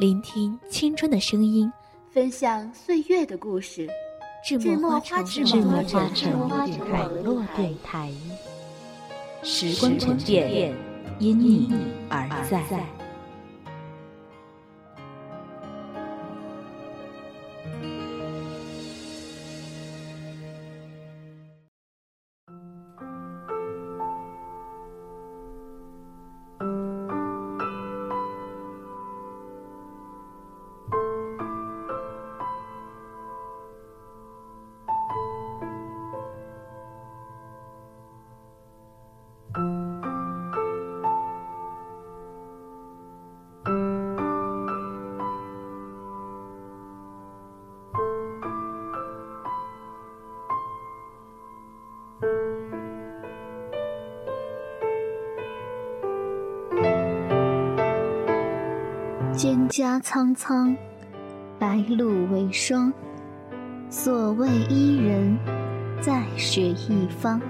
聆听青春的声音，分享岁月的故事。智墨花城，智墨花城网络电台，时光沉淀，因你而在。蒹葭苍苍，白露为霜。所谓伊人，在水一方。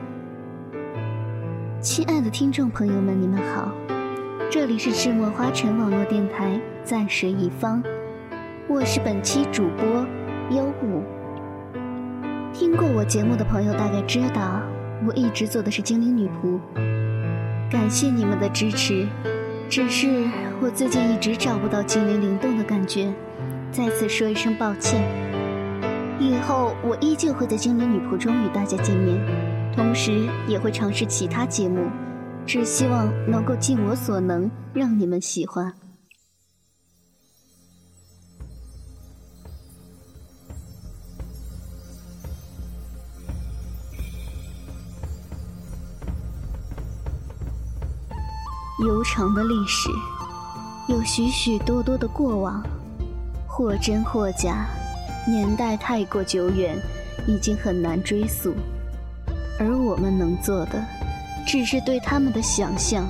亲爱的听众朋友们，你们好，这里是赤墨花城网络电台，在水一方，我是本期主播优舞。听过我节目的朋友大概知道，我一直做的是精灵女仆。感谢你们的支持。只是我最近一直找不到精灵灵动的感觉，再次说一声抱歉。以后我依旧会在精灵女仆中与大家见面，同时也会尝试其他节目，只希望能够尽我所能让你们喜欢。悠长的历史，有许许多多的过往，或真或假，年代太过久远，已经很难追溯。而我们能做的，只是对他们的想象。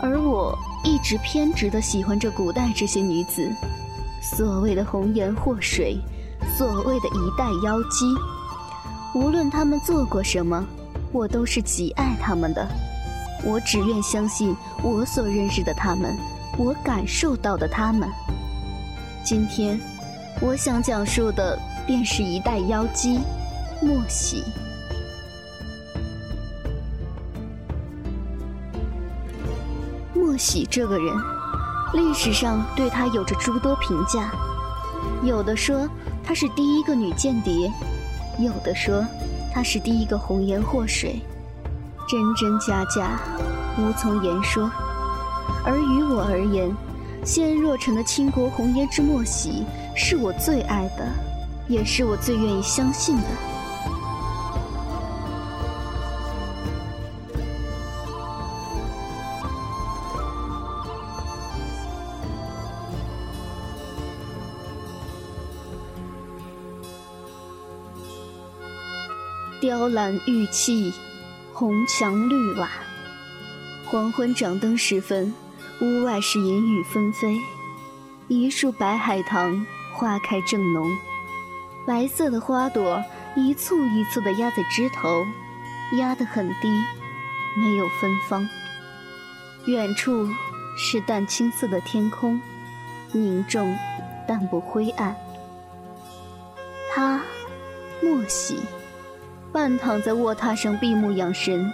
而我一直偏执的喜欢着古代这些女子，所谓的红颜祸水，所谓的一代妖姬。无论她们做过什么，我都是极爱她们的。我只愿相信我所认识的他们，我感受到的他们。今天，我想讲述的便是一代妖姬——莫喜。莫喜这个人，历史上对他有着诸多评价。有的说她是第一个女间谍，有的说她是第一个红颜祸水。真真假假，无从言说。而于我而言，仙若尘的倾国红颜之莫喜，是我最爱的，也是我最愿意相信的。雕栏玉砌。红墙绿瓦，黄昏掌灯时分，屋外是银雨纷飞。一树白海棠花开正浓，白色的花朵一簇一簇的压在枝头，压得很低，没有芬芳。远处是淡青色的天空，凝重但不灰暗。他，莫喜。半躺在卧榻上闭目养神，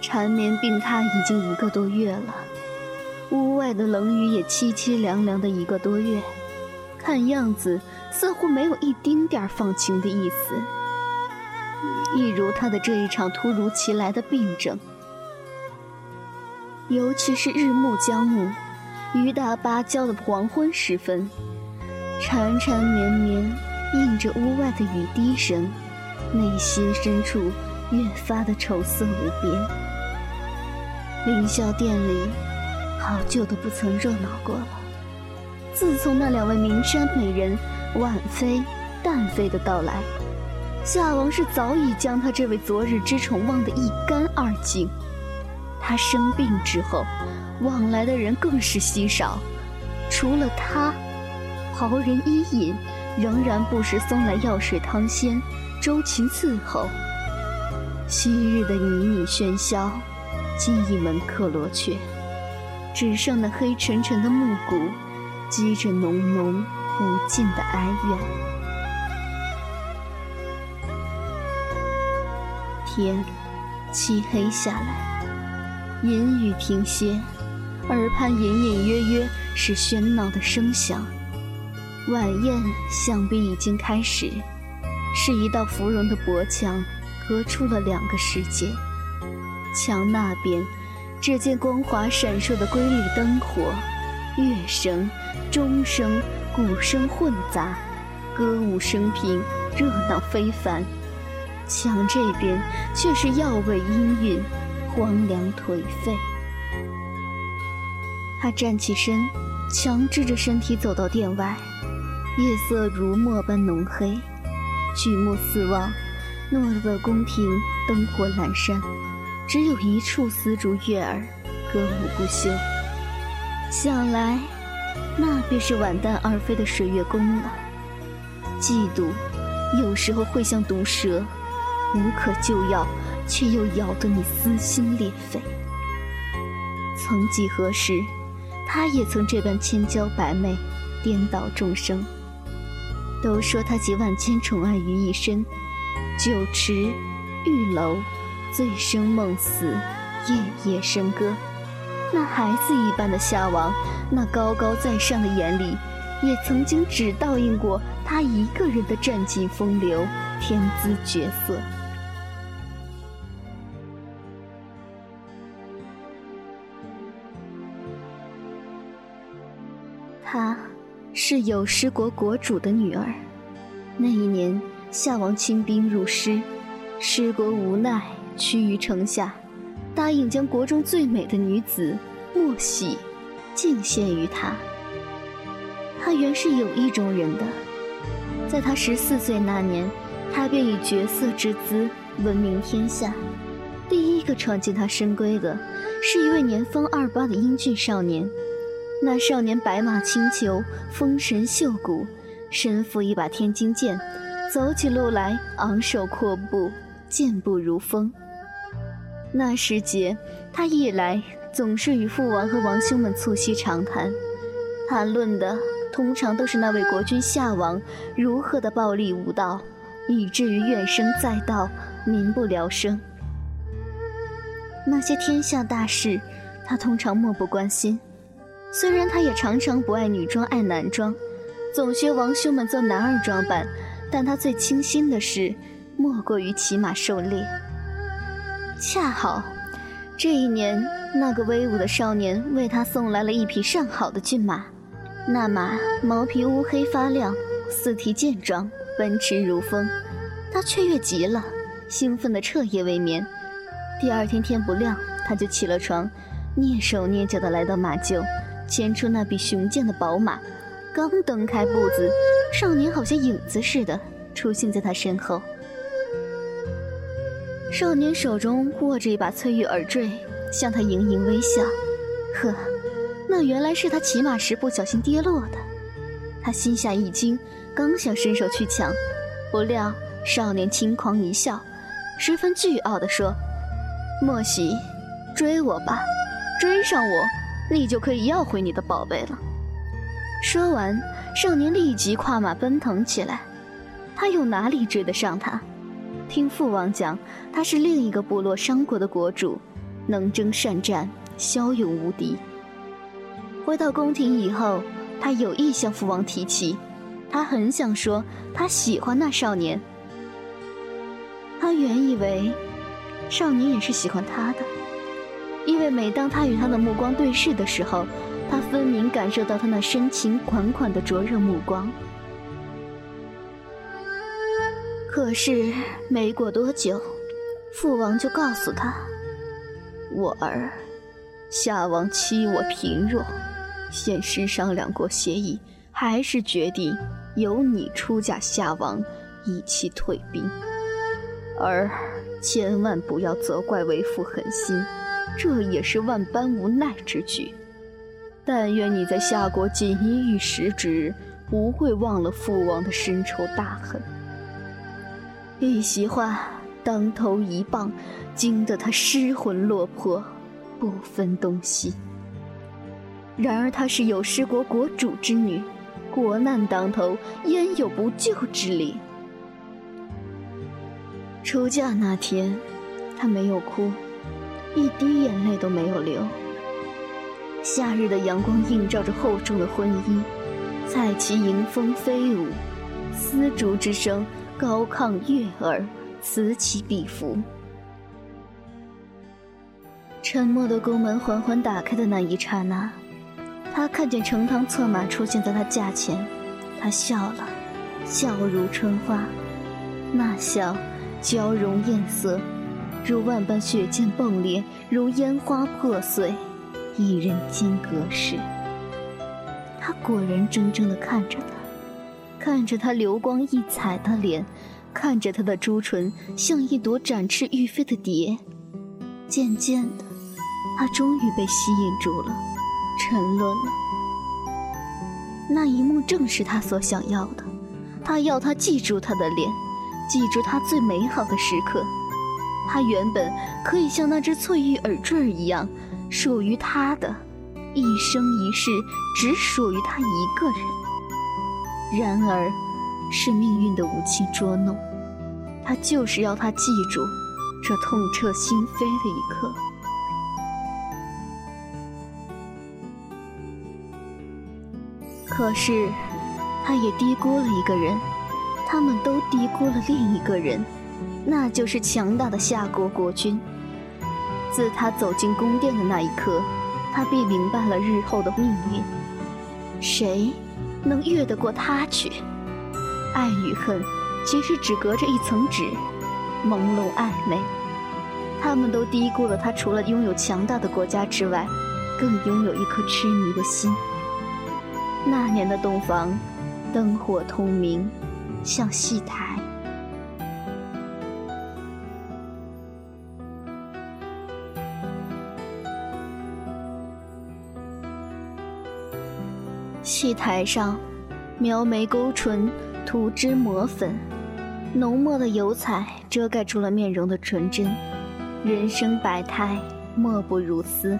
缠绵病榻已经一个多月了，屋外的冷雨也凄凄凉凉的一个多月，看样子似乎没有一丁点放晴的意思，一如他的这一场突如其来的病症。尤其是日暮将暮，雨打芭蕉的黄昏时分，缠缠绵绵映着屋外的雨滴声。内心深处越发的愁色无边。凌霄殿里好久都不曾热闹过了。自从那两位名山美人婉妃、淡妃的到来，夏王是早已将他这位昨日之宠忘得一干二净。他生病之后，往来的人更是稀少，除了他，袍人伊尹仍然不时送来药水汤鲜，周秦伺候。昔日的靡靡喧嚣，今一门客罗雀，只剩那黑沉沉的暮鼓，积着浓浓无尽的哀怨。天漆黑下来，阴雨停歇，耳畔隐隐约约是喧闹的声响。晚宴想必已经开始，是一道芙蓉的薄墙。隔出了两个世界。墙那边，只见光华闪烁的瑰丽灯火，乐声、钟声、鼓声混杂，歌舞升平，热闹非凡。墙这边却是药味氤氲，荒凉颓废。他站起身，强制着身体走到殿外，夜色如墨般浓黑，举目四望。诺的宫廷灯火阑珊，只有一处丝竹悦耳，歌舞不休。想来，那便是婉淡二妃的水月宫了。嫉妒，有时候会像毒蛇，无可救药，却又咬得你撕心裂肺。曾几何时，他也曾这般千娇百媚，颠倒众生。都说他集万千宠爱于一身。酒池、玉楼，醉生梦死，夜夜笙歌。那孩子一般的夏王，那高高在上的眼里，也曾经只倒映过他一个人的战绩风流、天姿绝色。是有失国国主的女儿。那一年。夏王亲兵入师，师国无奈屈于城下，答应将国中最美的女子莫喜敬献于他。他原是有意中人的，在他十四岁那年，他便以绝色之姿闻名天下。第一个闯进他深闺的，是一位年方二八的英俊少年。那少年白马轻裘，风神秀骨，身负一把天津剑。走起路来昂首阔步，健步如风。那时节，他一来总是与父王和王兄们促膝长谈，谈论的通常都是那位国君夏王如何的暴力无道，以至于怨声载道，民不聊生。那些天下大事，他通常漠不关心。虽然他也常常不爱女装爱男装，总学王兄们做男儿装扮。但他最倾心的事，莫过于骑马狩猎。恰好，这一年，那个威武的少年为他送来了一匹上好的骏马。那马毛皮乌黑发亮，四蹄健壮，奔驰如风。他雀跃极了，兴奋得彻夜未眠。第二天天不亮，他就起了床，蹑手蹑脚地来到马厩，牵出那匹雄健的宝马。刚蹬开步子。少年好像影子似的出现在他身后。少年手中握着一把翠玉耳坠，向他盈盈微笑。呵，那原来是他骑马时不小心跌落的。他心下一惊，刚想伸手去抢，不料少年轻狂一笑，十分倨傲地说：“莫喜，追我吧，追上我，你就可以要回你的宝贝了。”说完。少年立即跨马奔腾起来，他又哪里追得上他？听父王讲，他是另一个部落商国的国主，能征善战，骁勇无敌。回到宫廷以后，他有意向父王提起，他很想说他喜欢那少年。他原以为，少年也是喜欢他的，因为每当他与他的目光对视的时候。他分明感受到他那深情款款的灼热目光，可是没过多久，父王就告诉他：“我儿夏王欺我贫弱，先师商量过协议，还是决定由你出嫁夏王，以期退兵。儿千万不要责怪为父狠心，这也是万般无奈之举。但愿你在夏国锦衣玉食之日，不会忘了父王的深仇大恨。一席话，当头一棒，惊得他失魂落魄。不分东西。然而她是有失国国主之女，国难当头，焉有不救之理？出嫁那天，她没有哭，一滴眼泪都没有流。夏日的阳光映照着厚重的婚衣，彩旗迎风飞舞，丝竹之声高亢悦耳，此起彼伏。沉默的宫门缓缓打开的那一刹那，他看见程堂策马出现在他驾前，他笑了，笑如春花，那笑娇容艳色，如万般血溅迸裂，如烟花破碎，一人间隔世。他果然怔怔地看着他，看着他流光溢彩的脸，看着他的朱唇像一朵展翅欲飞的蝶，渐渐的。他终于被吸引住了，沉沦了。那一幕正是他所想要的，他要他记住他的脸，记住他最美好的时刻。他原本可以像那只翠玉耳坠一样，属于他的，一生一世只属于他一个人。然而，是命运的无情捉弄，他就是要他记住这痛彻心扉的一刻。可是，他也低估了一个人，他们都低估了另一个人，那就是强大的夏国国君。自他走进宫殿的那一刻，他便明白了日后的命运。谁能越得过他去？爱与恨，其实只隔着一层纸，朦胧暧昧。他们都低估了他，除了拥有强大的国家之外，更拥有一颗痴迷的心。那年的洞房，灯火通明，像戏台。戏台上，描眉勾唇，涂脂抹粉，浓墨的油彩遮盖住了面容的纯真。人生百态，莫不如斯。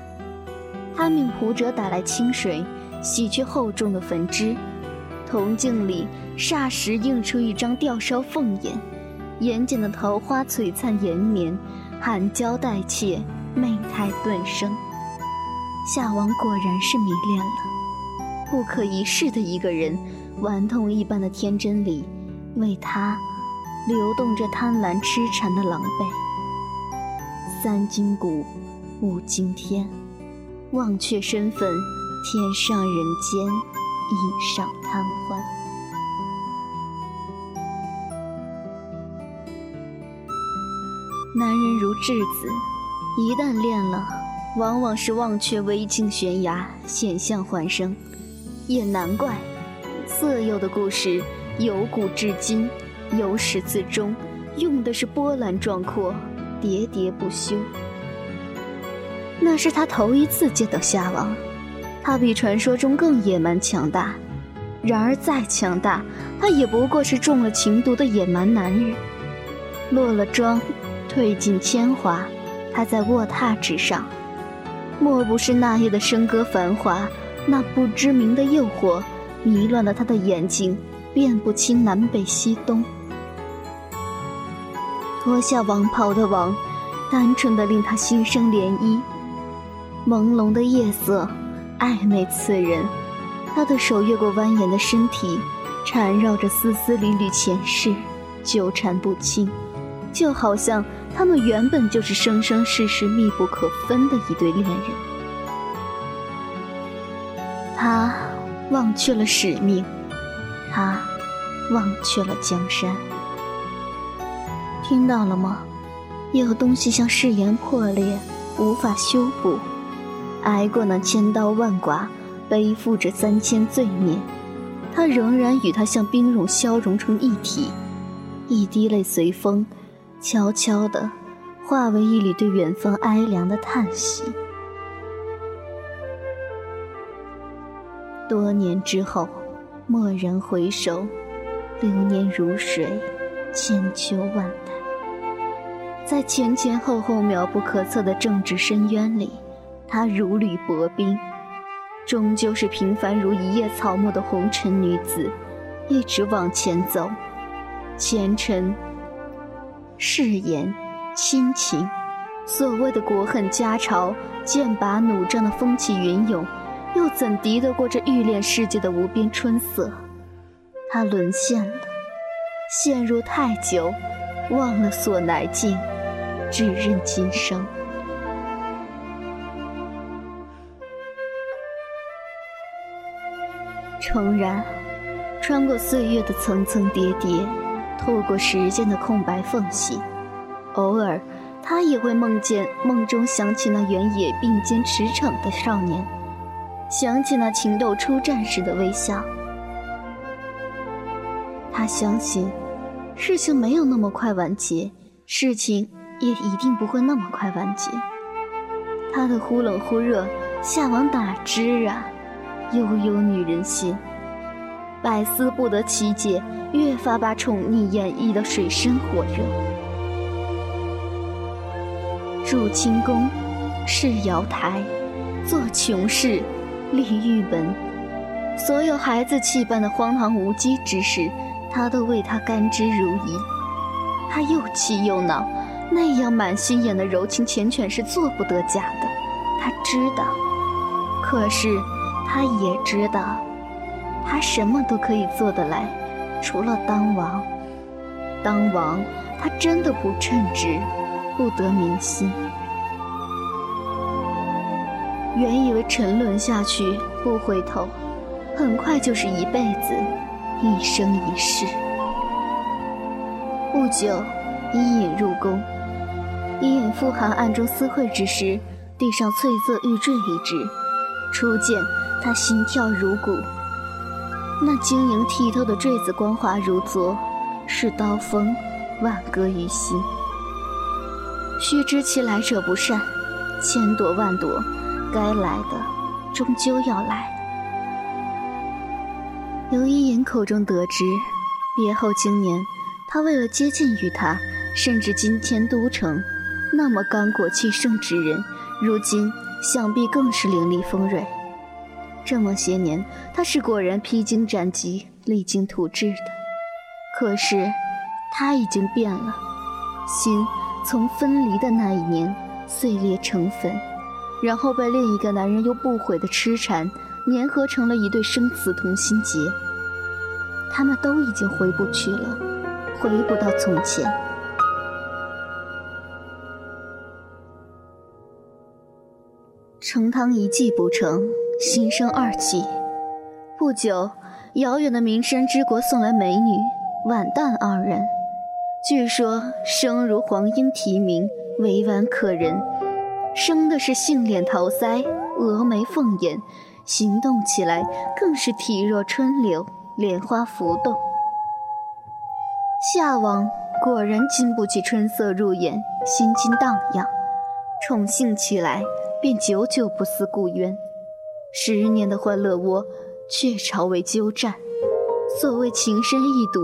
他命仆者打来清水。洗去厚重的粉脂，铜镜里霎时映出一张吊梢凤眼，眼睑的桃花璀璨延绵，含娇带怯，媚态顿生。夏王果然是迷恋了，不可一世的一个人，顽童一般的天真里，为他流动着贪婪痴缠的狼狈。三更鼓，五惊天，忘却身份。天上人间，一晌贪欢。男人如稚子，一旦恋了，往往是忘却危境悬崖，险象环生。也难怪，色诱的故事由古至今，由始至终，用的是波澜壮阔，喋喋不休。那是他头一次见到夏王。他比传说中更野蛮强大，然而再强大，他也不过是中了情毒的野蛮男人。落了妆，褪尽铅华，他在卧榻之上，莫不是那夜的笙歌繁华，那不知名的诱惑，迷乱了他的眼睛，辨不清南北西东。脱下王袍的王，单纯的令他心生涟漪，朦胧的夜色。暧昧刺人，他的手越过蜿蜒的身体，缠绕着丝丝缕缕前世，纠缠不清，就好像他们原本就是生生世世密不可分的一对恋人。他忘却了使命，他忘却了江山。听到了吗？有东西像誓言破裂，无法修补。挨过那千刀万剐，背负着三千罪孽，他仍然与他像冰融消融成一体，一滴泪随风，悄悄地化为一缕对远方哀凉的叹息。多年之后，蓦然回首，流年如水，千秋万代。在前前后后渺不可测的政治深渊里，她如履薄冰，终究是平凡如一叶草木的红尘女子，一直往前走。前尘、誓言、亲情，所谓的国恨家仇、剑拔弩张的风起云涌。又怎敌得过这欲恋世界的无边春色？他沦陷了，陷入太久，忘了所来径，只认今生。诚然，穿过岁月的层层叠叠，透过时间的空白缝隙，偶尔，他也会梦见梦中想起那原野并肩驰骋的少年。想起那情窦初绽时的微笑，他相信事情没有那么快完结，事情也一定不会那么快完结。他的忽冷忽热，夏王哪知啊？悠悠女人心，百思不得其解，越发把宠溺演绎的水深火热。入清宫，侍瑶台，做穷事。立玉门，所有孩子气般的荒唐无稽之事，他都为他甘之如饴。他又气又恼，那样满心眼的柔情缱绻是做不得假的。他知道，可是他也知道，他什么都可以做得来，除了当王。当王，他真的不称职，不得民心。原以为沉沦下去不回头，很快就是一辈子，一生一世。不久，伊尹入宫，伊尹复函暗中私会之时，地上翠色玉坠一只，初见他心跳如鼓。那晶莹剔透的坠子光滑如昨，是刀锋，万割于心。须知其来者不善，千躲万躲。该来的，终究要来。由伊尹口中得知，别后经年，他为了接近于他，甚至今天都城那么刚果气盛之人，如今想必更是凌厉锋锐。这么些年，他是果然披荆斩棘、励精图治的。可是，他已经变了，心从分离的那一年碎裂成粉。然后被另一个男人又不悔的痴缠粘合成了一对生死同心结。他们都已经回不去了，回不到从前。成汤一计不成，心生二计。不久，遥远的名山之国送来美女婉淡二人，据说生如黄莺啼鸣，委婉可人。生的是杏脸桃腮，蛾眉凤眼，行动起来更是体若春柳，莲花浮动。夏王果然经不起春色入眼，心惊荡漾，宠幸起来便久久不思故渊。十年的欢乐窝，却朝为鸠占。所谓情深意笃，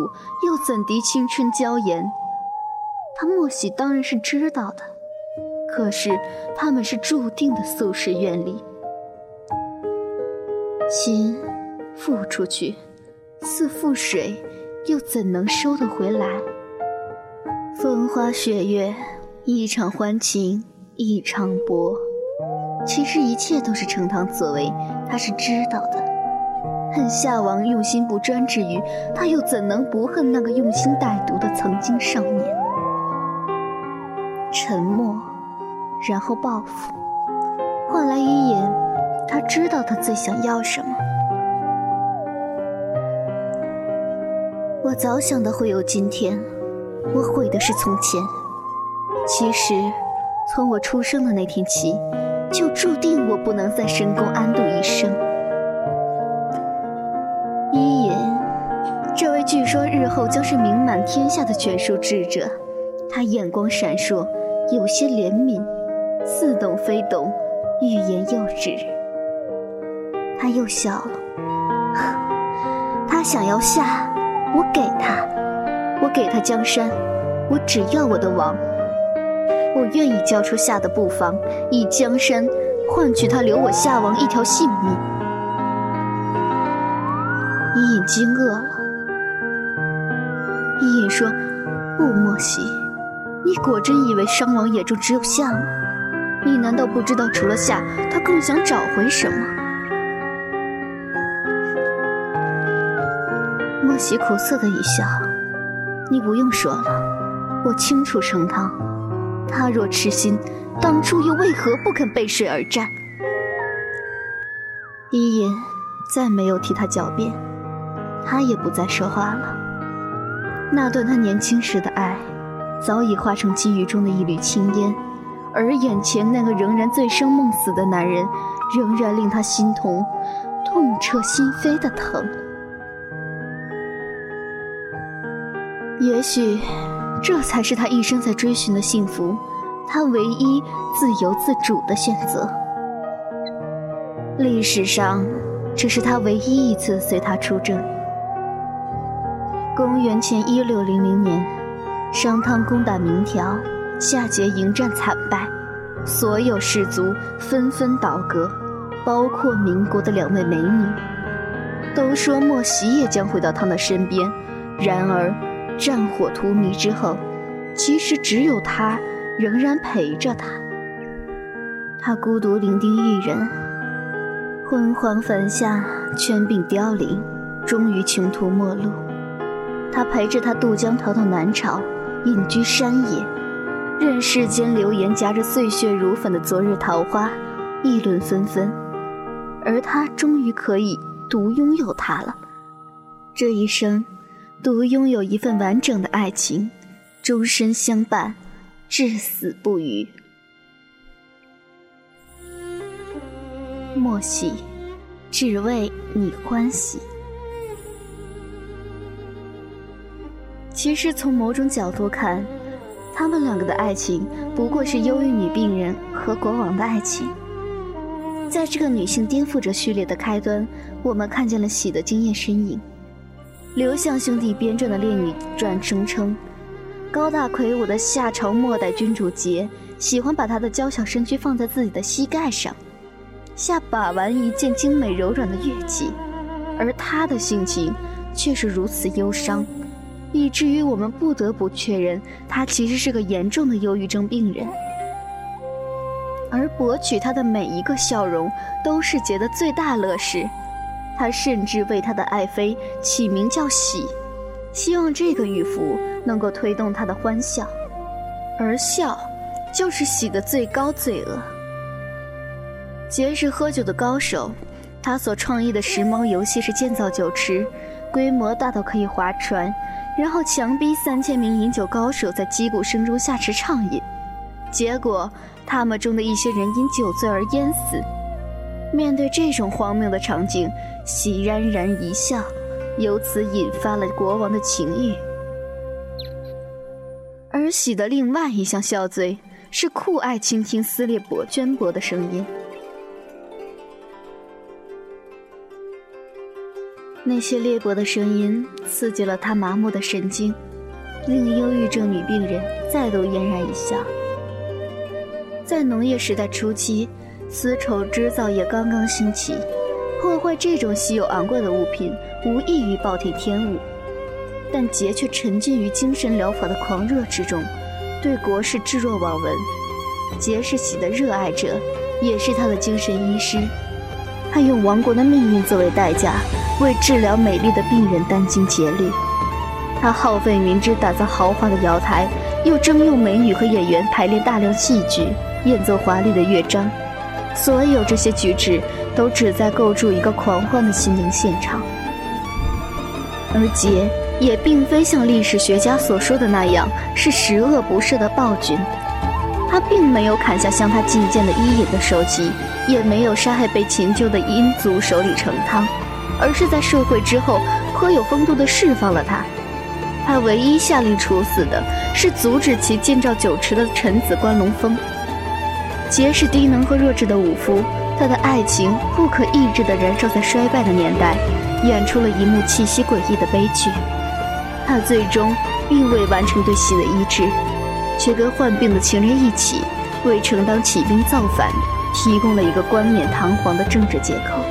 又怎敌青春娇颜？他莫喜当然是知道的。可是，他们是注定的宿世怨离。心付出去，似覆水，又怎能收得回来？风花雪月，一场欢情，一场薄。其实一切都是程堂所为，他是知道的。恨夏王用心不专之余，他又怎能不恨那个用心歹毒的曾经少年？沉默。然后报复，换来一眼，他知道他最想要什么。我早想到会有今天，我悔的是从前。其实，从我出生的那天起，就注定我不能在深宫安度一生。伊尹，这位据说日后将是名满天下的权术智者，他眼光闪烁，有些怜悯，似懂非懂，欲言又止。他又笑了，他想要夏，我给他，我给他江山，我只要我的王。我愿意交出夏的布防，以江山换取他留我夏王一条性命。伊尹惊愕了。伊尹说：“不，莫喜，你果真以为商王眼中只有夏吗？你难道不知道，除了夏，他更想找回什么？”莫喜苦涩的一笑：“你不用说了，我清楚成汤。”他若痴心，当初又为何不肯背水而战？伊尹再没有替他狡辩，他也不再说话了。那段他年轻时的爱，早已化成积雨中的一缕青烟，而眼前那个仍然醉生梦死的男人，仍然令他心痛，痛彻心扉的疼。也许。这才是他一生在追寻的幸福，他唯一自由自主的选择。历史上，这是他唯一一次随他出征。公元前一六零零年，商汤攻打明条，夏桀迎战惨败，所有士卒纷纷倒戈，包括民国的两位美女，都说莫喜也将回到他的身边，然而。战火荼蘼之后，其实只有他仍然陪着他。他孤独伶仃一人，昏黄坟下，圈鬓凋零，终于穷途末路。他陪着他渡江逃到南朝，隐居山野，任世间流言夹着碎血如粉的昨日桃花，议论纷纷。而他终于可以独拥有他了，这一生。独拥有一份完整的爱情，终身相伴，至死不渝。莫喜，只为你欢喜。其实从某种角度看，他们两个的爱情不过是忧郁女病人和国王的爱情。在这个女性颠覆者序列的开端，我们看见了喜的惊艳身影。刘向兄弟编撰的《列女传》声称，高大魁梧的夏朝末代君主桀喜欢把他的娇小身躯放在自己的膝盖上，下把玩一件精美柔软的乐器，而他的性情却是如此忧伤，以至于我们不得不确认他其实是个严重的忧郁症病人。而博取他的每一个笑容，都是桀的最大乐事。他甚至为他的爱妃起名叫喜，希望这个玉符能够推动他的欢笑，而笑，就是喜的最高罪恶。杰是喝酒的高手，他所创意的时髦游戏是建造酒池，规模大到可以划船，然后强逼三千名饮酒高手在击鼓声中下池畅饮，结果他们中的一些人因酒醉而淹死。面对这种荒谬的场景。喜冉然一笑，由此引发了国王的情欲。而喜的另外一项笑罪是酷爱倾听撕裂帛绢帛的声音。那些裂帛的声音刺激了他麻木的神经，令忧郁症女病人再度嫣然一笑。在农业时代初期，丝绸织造业刚刚兴起。破坏这种稀有昂贵的物品，无异于暴殄天物。但桀却沉浸于精神疗法的狂热之中，对国事置若罔闻。桀是喜的热爱者，也是他的精神医师。他用亡国的命运作为代价，为治疗美丽的病人殚精竭虑。他耗费民脂打造豪华的瑶台，又征用美女和演员排练大量戏剧，演奏华丽的乐章。所有这些举止都旨在构筑一个狂欢的心灵现场，而桀也并非像历史学家所说的那样是十恶不赦的暴君，他并没有砍下向他进谏的伊尹的首级，也没有杀害被擒救的殷族首领成汤，而是在社会之后颇有风度地释放了他。他唯一下令处死的是阻止其建造酒池的臣子关龙峰。杰是低能和弱智的武夫，他的爱情不可抑制地燃烧在衰败的年代，演出了一幕气息诡异的悲剧。他最终并未完成对喜的医治，却跟患病的情人一起，为承当起兵造反提供了一个冠冕堂皇的政治借口。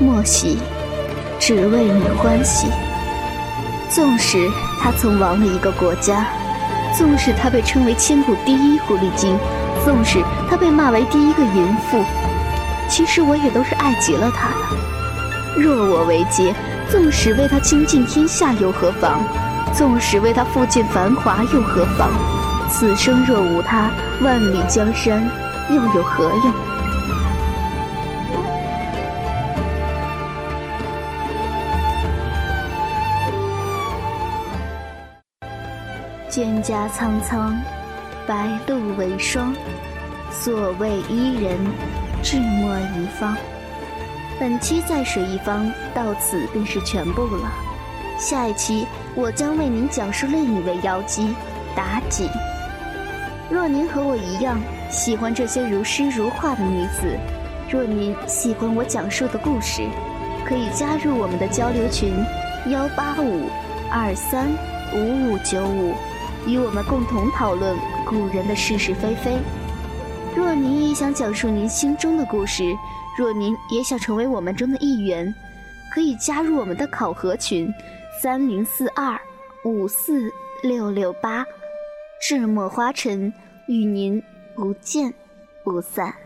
莫喜。只为你欢喜。纵使他曾亡了一个国家，纵使他被称为千古第一狐狸精，纵使他被骂为第一个淫妇，其实我也都是爱极了他的。若我为杰，纵使为他倾尽天下又何妨？纵使为他复尽繁华又何妨？此生若无他，万里江山又有何用？蒹葭苍苍，白露为霜。所谓伊人，志莫一方。本期在水一方到此便是全部了。下一期我将为您讲述另一位妖姬妲己。若您和我一样喜欢这些如诗如画的女子，若您喜欢我讲述的故事，可以加入我们的交流群：幺八五二三五五九五。与我们共同讨论古人的是是非非。若您也想讲述您心中的故事，若您也想成为我们中的一员，可以加入我们的考核群：三零四二五四六六八。智墨花尘与您不见不散。